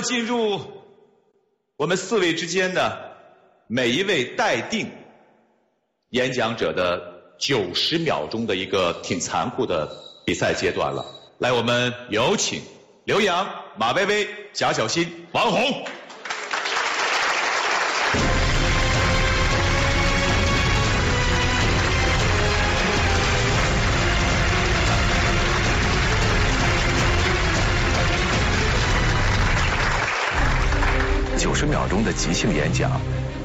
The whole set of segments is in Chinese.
进入我们四位之间的每一位待定演讲者的九十秒钟的一个挺残酷的比赛阶段了。来，我们有请刘洋、马薇薇、贾小新、王红。十秒钟的即兴演讲，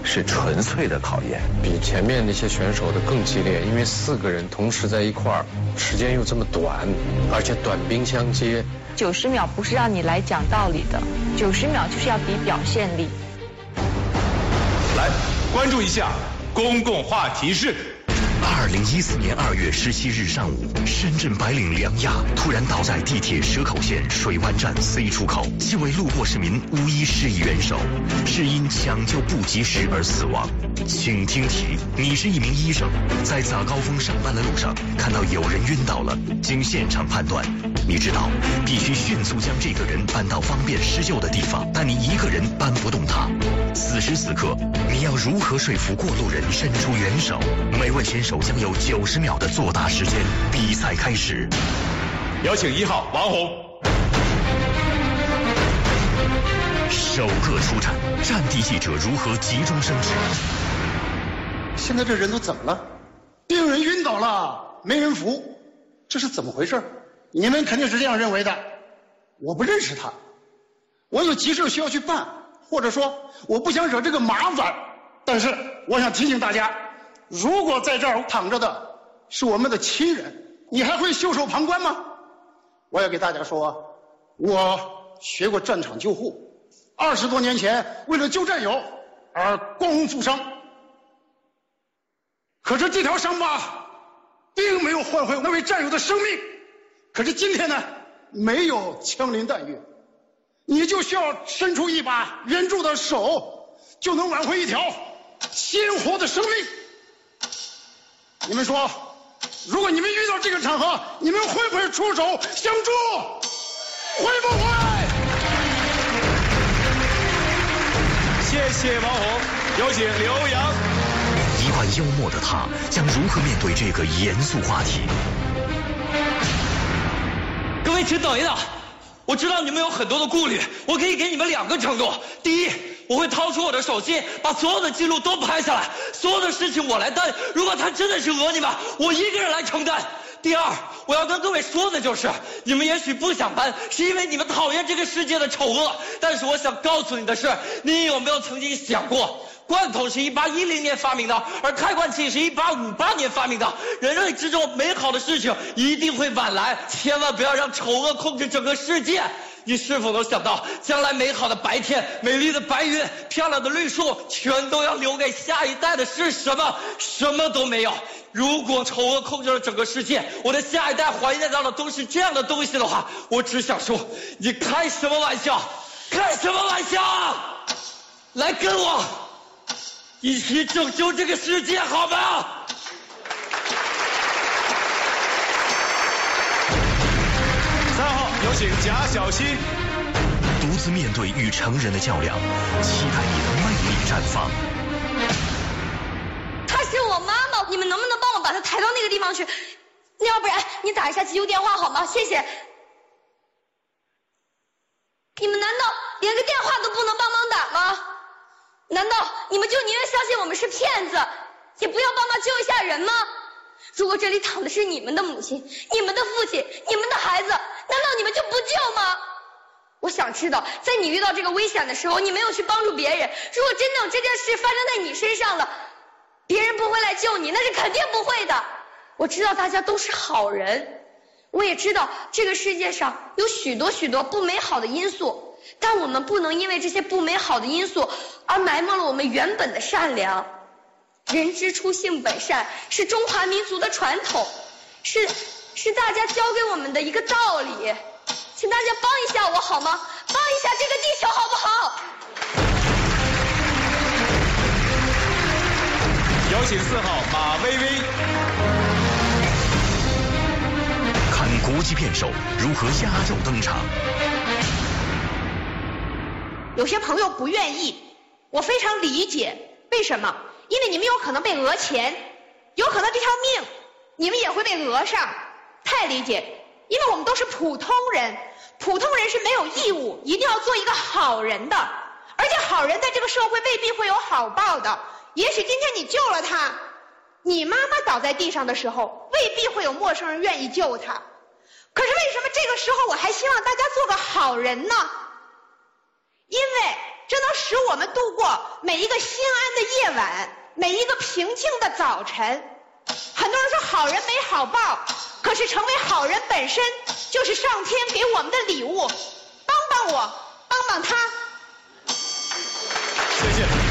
是纯粹的考验，比前面那些选手的更激烈，因为四个人同时在一块儿，时间又这么短，而且短兵相接。九十秒不是让你来讲道理的，九十秒就是要比表现力。来，关注一下公共话题是。二零一四年二月十七日上午，深圳白领梁亚突然倒在地铁蛇口线水湾站 C 出口，几位路过市民无一施以援手，是因抢救不及时而死亡。请听题：你是一名医生，在早高峰上班的路上看到有人晕倒了，经现场判断，你知道必须迅速将这个人搬到方便施救的地方，但你一个人搬不动他。此时此刻，你要如何说服过路人伸出援手？每位选手将有九十秒的作答时间。比赛开始，有请一号王红。首个出战，战地记者如何急中生智？现在这人都怎么了？病人晕倒了，没人扶，这是怎么回事？你们肯定是这样认为的。我不认识他，我有急事需要去办，或者说我不想惹这个麻烦。但是我想提醒大家，如果在这儿躺着的是我们的亲人，你还会袖手旁观吗？我要给大家说，我学过战场救护，二十多年前为了救战友而光荣负伤。可是这条伤疤并没有换回那位战友的生命。可是今天呢，没有枪林弹雨，你就需要伸出一把援助的手，就能挽回一条鲜活的生命。你们说，如果你们遇到这个场合，你们会不会出手相助？会不会？谢谢王红，有请刘洋。一贯幽默的他，将如何面对这个严肃话题？各位，请等一等，我知道你们有很多的顾虑，我可以给你们两个承诺：第一，我会掏出我的手机，把所有的记录都拍下来，所有的事情我来担。如果他真的是讹你们，我一个人来承担。第二，我要跟各位说的就是，你们也许不想搬，是因为你们讨厌这个世界的丑恶。但是我想告诉你的是，你有没有曾经想过？罐头是一八一零年发明的，而开罐器是一八五八年发明的。人类之中美好的事情一定会晚来，千万不要让丑恶控制整个世界。你是否能想到，将来美好的白天、美丽的白云、漂亮的绿树，全都要留给下一代的是什么？什么都没有。如果丑恶控制了整个世界，我的下一代怀念到的都是这样的东西的话，我只想说，你开什么玩笑？开什么玩笑？来跟我！一起拯救这个世界，好吗？三号，有请贾小新。独自面对与成人的较量，期待你的魅力绽放。她是我妈妈，你们能不能帮我把她抬到那个地方去？要不然你打一下急救电话好吗？谢谢。你们难道连个电？难道你们就宁愿相信我们是骗子，也不要帮忙救一下人吗？如果这里躺的是你们的母亲、你们的父亲、你们的孩子，难道你们就不救吗？我想知道，在你遇到这个危险的时候，你没有去帮助别人。如果真的有这件事发生在你身上了，别人不会来救你，那是肯定不会的。我知道大家都是好人，我也知道这个世界上有许多许多不美好的因素。但我们不能因为这些不美好的因素而埋没了我们原本的善良。人之初，性本善，是中华民族的传统，是是大家教给我们的一个道理。请大家帮一下我好吗？帮一下这个地球好不好？有请四号马薇薇。看国际辩手如何压轴登场。有些朋友不愿意，我非常理解。为什么？因为你们有可能被讹钱，有可能这条命你们也会被讹上，太理解。因为我们都是普通人，普通人是没有义务一定要做一个好人的，而且好人在这个社会未必会有好报的。也许今天你救了他，你妈妈倒在地上的时候，未必会有陌生人愿意救他。可是为什么这个时候我还希望大家做个好人呢？因为这能使我们度过每一个心安的夜晚，每一个平静的早晨。很多人说好人没好报，可是成为好人本身就是上天给我们的礼物。帮帮我，帮帮他。谢谢。